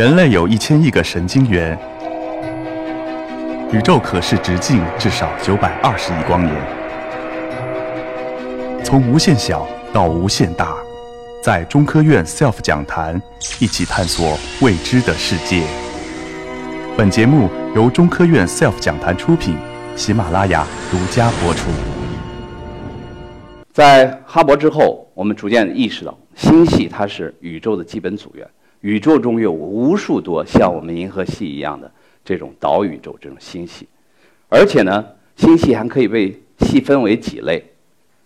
人类有一千亿个神经元，宇宙可视直径至少九百二十亿光年。从无限小到无限大，在中科院 SELF 讲坛一起探索未知的世界。本节目由中科院 SELF 讲坛出品，喜马拉雅独家播出。在哈勃之后，我们逐渐意识到，星系它是宇宙的基本组员。宇宙中有无数多像我们银河系一样的这种岛宇宙、这种星系，而且呢，星系还可以被细分为几类。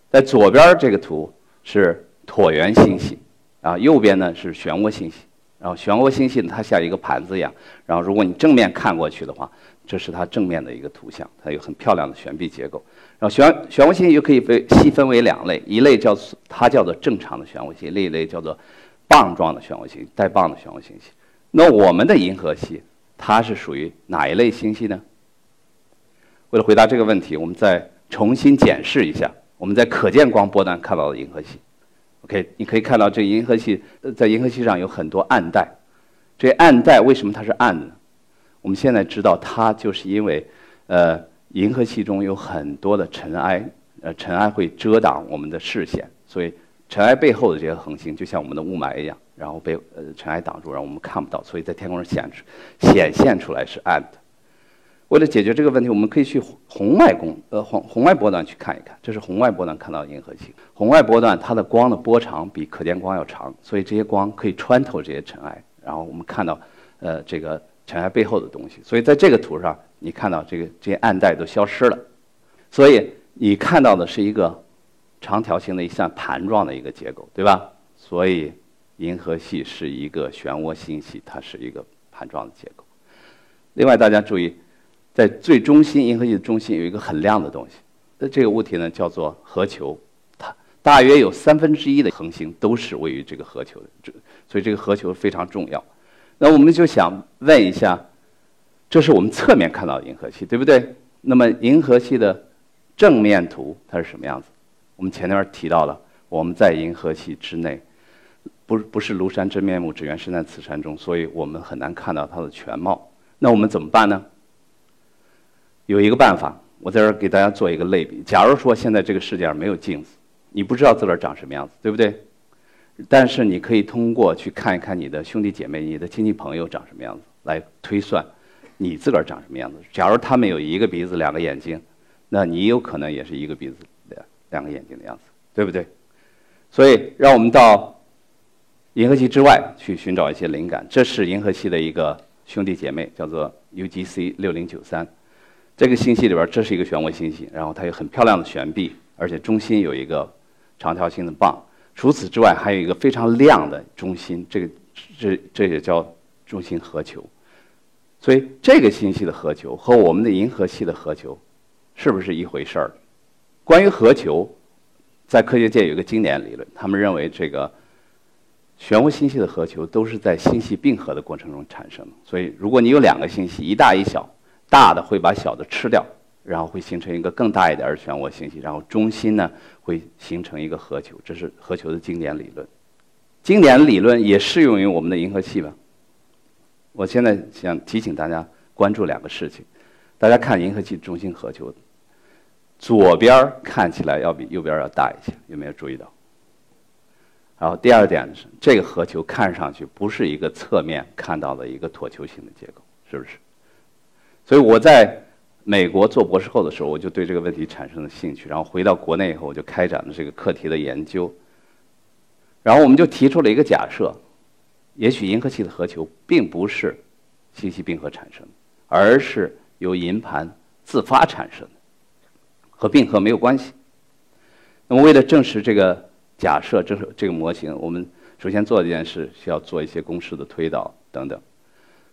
在左边这个图是椭圆星系，啊，右边呢是漩涡星系。然后漩涡星系呢，它像一个盘子一样。然后如果你正面看过去的话，这是它正面的一个图像，它有很漂亮的悬臂结构。然后漩漩涡星系又可以被细分为两类，一类叫它叫做正常的漩涡星，另一类叫做。棒状的漩涡星，带棒的漩涡星系。那我们的银河系，它是属于哪一类星系呢？为了回答这个问题，我们再重新检视一下我们在可见光波段看到的银河系。OK，你可以看到这银河系在银河系上有很多暗带。这暗带为什么它是暗的？我们现在知道，它就是因为呃，银河系中有很多的尘埃，呃，尘埃会遮挡我们的视线，所以。尘埃背后的这些恒星，就像我们的雾霾一样，然后被呃尘埃挡住，让我们看不到，所以在天空上显出显现出来是暗的。为了解决这个问题，我们可以去红外光呃红红外波段去看一看，这是红外波段看到的银河系。红外波段它的光的波长比可见光要长，所以这些光可以穿透这些尘埃，然后我们看到呃这个尘埃背后的东西。所以在这个图上，你看到这个这些暗带都消失了，所以你看到的是一个。长条形的一扇盘状的一个结构，对吧？所以银河系是一个漩涡星系，它是一个盘状的结构。另外，大家注意，在最中心，银河系的中心有一个很亮的东西，那这个物体呢叫做核球，它大约有三分之一的恒星都是位于这个核球的，这所以这个核球非常重要。那我们就想问一下，这是我们侧面看到的银河系，对不对？那么银河系的正面图它是什么样子？我们前面提到了，我们在银河系之内，不不是庐山真面目，只缘身在此山中，所以我们很难看到它的全貌。那我们怎么办呢？有一个办法，我在这儿给大家做一个类比。假如说现在这个世界上没有镜子，你不知道自个儿长什么样子，对不对？但是你可以通过去看一看你的兄弟姐妹、你的亲戚朋友长什么样子，来推算你自个儿长什么样子。假如他们有一个鼻子、两个眼睛，那你有可能也是一个鼻子。两个眼睛的样子，对不对？所以，让我们到银河系之外去寻找一些灵感。这是银河系的一个兄弟姐妹，叫做 UGC 六零九三。这个星系里边，这是一个漩涡星系，然后它有很漂亮的悬臂，而且中心有一个长条形的棒。除此之外，还有一个非常亮的中心，这个这这也叫中心核球。所以，这个星系的核球和我们的银河系的核球是不是一回事儿？关于核球，在科学界有一个经典理论，他们认为这个漩涡星系的核球都是在星系并合的过程中产生的。所以，如果你有两个星系，一大一小，大的会把小的吃掉，然后会形成一个更大一点的漩涡星系，然后中心呢会形成一个核球，这是核球的经典理论。经典理论也适用于我们的银河系吧？我现在想提醒大家关注两个事情，大家看银河系中心核球。左边看起来要比右边要大一些，有没有注意到？然后第二点是，这个核球看上去不是一个侧面看到的一个椭球形的结构，是不是？所以我在美国做博士后的时候，我就对这个问题产生了兴趣。然后回到国内以后，我就开展了这个课题的研究。然后我们就提出了一个假设：也许银河系的核球并不是星系并合产生，而是由银盘自发产生。和并合没有关系。那么，为了证实这个假设，这是这个模型，我们首先做一件事，需要做一些公式的推导等等。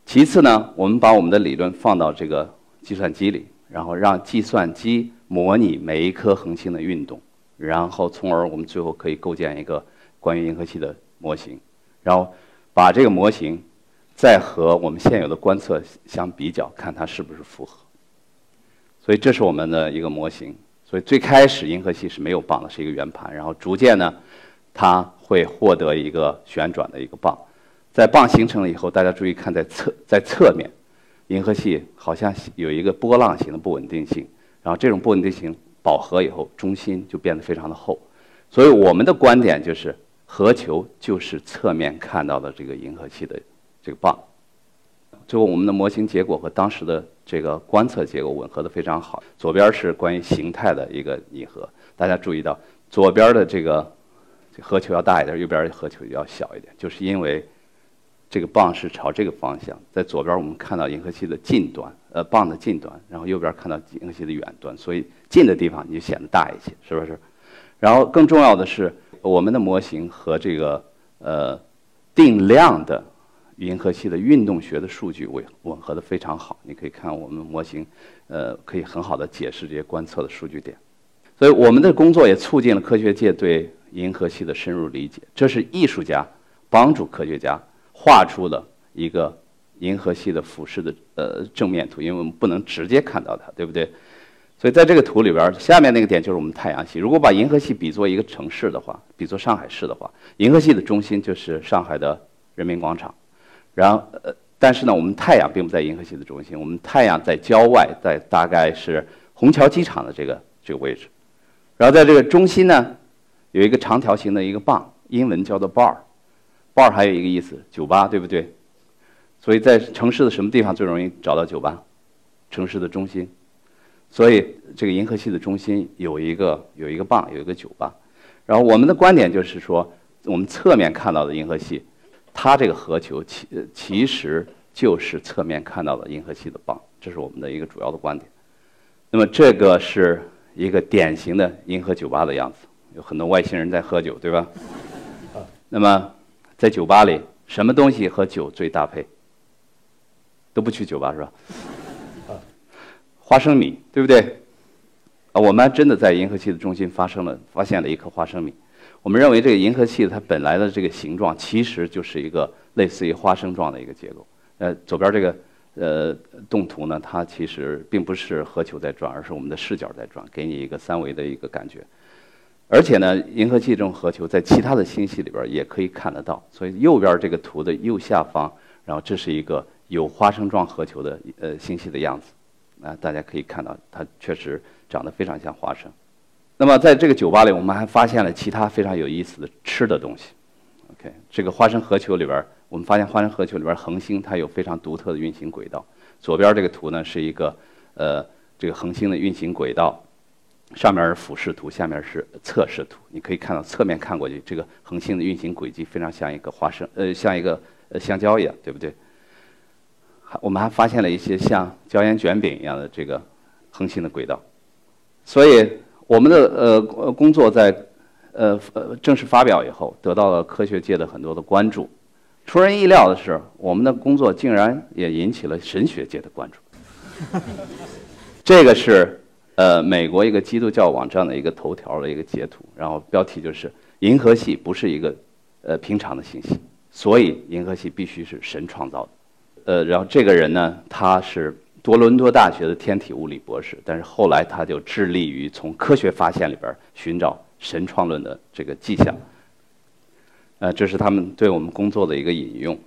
其次呢，我们把我们的理论放到这个计算机里，然后让计算机模拟每一颗恒星的运动，然后从而我们最后可以构建一个关于银河系的模型，然后把这个模型再和我们现有的观测相比较，看它是不是符合。所以这是我们的一个模型。所以最开始银河系是没有棒的，是一个圆盘。然后逐渐呢，它会获得一个旋转的一个棒。在棒形成了以后，大家注意看，在侧在侧面，银河系好像有一个波浪形的不稳定性，然后这种不稳定性饱和以后，中心就变得非常的厚。所以我们的观点就是，核球就是侧面看到的这个银河系的这个棒。最后，我们的模型结果和当时的这个观测结果吻合的非常好。左边是关于形态的一个拟合，大家注意到左边的这个核球要大一点，右边的核球要小一点，就是因为这个棒是朝这个方向。在左边我们看到银河系的近端，呃，棒的近端，然后右边看到银河系的远端，所以近的地方你就显得大一些，是不是？然后更重要的是，我们的模型和这个呃定量的。银河系的运动学的数据吻吻合的非常好，你可以看我们模型，呃，可以很好的解释这些观测的数据点。所以我们的工作也促进了科学界对银河系的深入理解。这是艺术家帮助科学家画出了一个银河系的俯视的呃正面图，因为我们不能直接看到它，对不对？所以在这个图里边，下面那个点就是我们太阳系。如果把银河系比作一个城市的话，比作上海市的话，银河系的中心就是上海的人民广场。然后，呃，但是呢，我们太阳并不在银河系的中心，我们太阳在郊外，在大概是虹桥机场的这个这个位置。然后在这个中心呢，有一个长条形的一个棒，英文叫做 bar。bar 还有一个意思，酒吧，对不对？所以在城市的什么地方最容易找到酒吧？城市的中心。所以这个银河系的中心有一个有一个棒，有一个酒吧。然后我们的观点就是说，我们侧面看到的银河系。它这个核球其其实就是侧面看到的银河系的棒，这是我们的一个主要的观点。那么这个是一个典型的银河酒吧的样子，有很多外星人在喝酒，对吧？那么在酒吧里，什么东西和酒最搭配？都不去酒吧是吧？花生米，对不对？啊，我们真的在银河系的中心发生了，发现了一颗花生米。我们认为这个银河系它本来的这个形状其实就是一个类似于花生状的一个结构。呃，左边这个呃动图呢，它其实并不是核球在转，而是我们的视角在转，给你一个三维的一个感觉。而且呢，银河系这种核球在其他的星系里边也可以看得到。所以右边这个图的右下方，然后这是一个有花生状核球的呃星系的样子。啊，大家可以看到，它确实长得非常像花生。那么在这个酒吧里，我们还发现了其他非常有意思的吃的东西。OK，这个花生核球里边，我们发现花生核球里边恒星它有非常独特的运行轨道。左边这个图呢是一个呃这个恒星的运行轨道，上面是俯视图，下面是侧视图。你可以看到侧面看过去，这个恒星的运行轨迹非常像一个花生呃像一个呃香蕉一样，对不对？我们还发现了一些像椒盐卷饼一样的这个恒星的轨道，所以。我们的呃呃工作在呃呃正式发表以后，得到了科学界的很多的关注。出人意料的是，我们的工作竟然也引起了神学界的关注。这个是呃美国一个基督教网站的一个头条的一个截图，然后标题就是“银河系不是一个呃平常的星系，所以银河系必须是神创造的”。呃，然后这个人呢，他是。多伦多大学的天体物理博士，但是后来他就致力于从科学发现里边寻找神创论的这个迹象。呃，这是他们对我们工作的一个引用。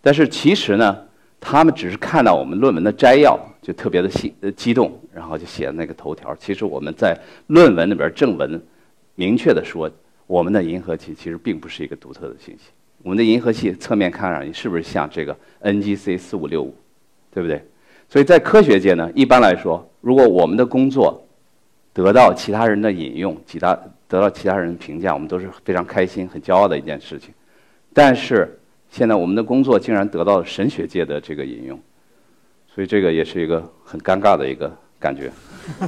但是其实呢，他们只是看到我们论文的摘要，就特别的激激动，然后就写那个头条。其实我们在论文里边正文明确的说，我们的银河系其实并不是一个独特的星系。我们的银河系侧面看上去是不是像这个 NGC 四五六五，对不对？所以在科学界呢，一般来说，如果我们的工作得到其他人的引用，其他得到其他人的评价，我们都是非常开心、很骄傲的一件事情。但是现在我们的工作竟然得到了神学界的这个引用，所以这个也是一个很尴尬的一个感觉。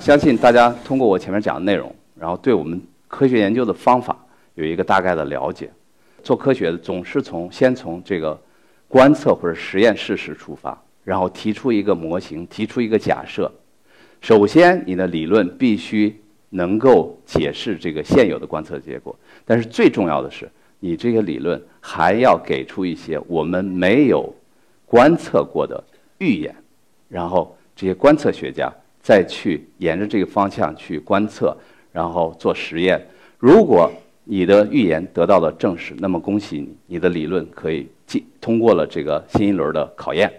相信大家通过我前面讲的内容，然后对我们科学研究的方法有一个大概的了解。做科学的总是从先从这个观测或者实验事实出发。然后提出一个模型，提出一个假设。首先，你的理论必须能够解释这个现有的观测结果。但是最重要的是，你这个理论还要给出一些我们没有观测过的预言。然后这些观测学家再去沿着这个方向去观测，然后做实验。如果你的预言得到了证实，那么恭喜你，你的理论可以进通过了这个新一轮的考验。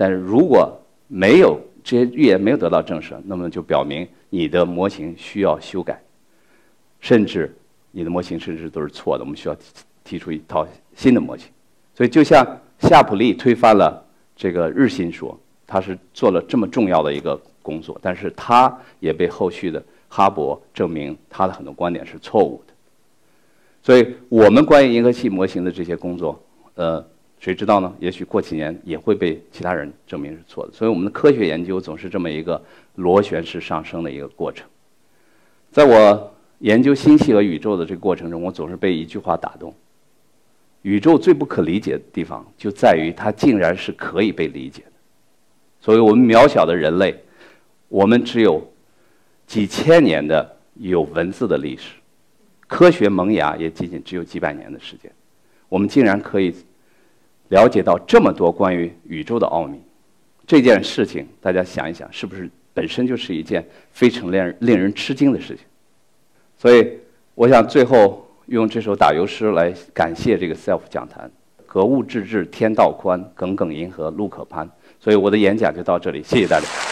但是如果没有这些预言没有得到证实，那么就表明你的模型需要修改，甚至你的模型甚至都是错的，我们需要提提出一套新的模型。所以就像夏普利推翻了这个日心说，他是做了这么重要的一个工作，但是他也被后续的哈勃证明他的很多观点是错误的。所以我们关于银河系模型的这些工作，呃，谁知道呢？也许过几年也会被其他人证明是错的。所以我们的科学研究总是这么一个螺旋式上升的一个过程。在我研究星系和宇宙的这个过程中，我总是被一句话打动：宇宙最不可理解的地方就在于它竟然是可以被理解的。所以我们渺小的人类，我们只有几千年的有文字的历史。科学萌芽也仅仅只有几百年的时间，我们竟然可以了解到这么多关于宇宙的奥秘，这件事情大家想一想，是不是本身就是一件非常令令人吃惊的事情？所以，我想最后用这首打油诗来感谢这个 SELF 讲坛：格物致知天道宽，耿耿银河路可攀。所以我的演讲就到这里，谢谢大家。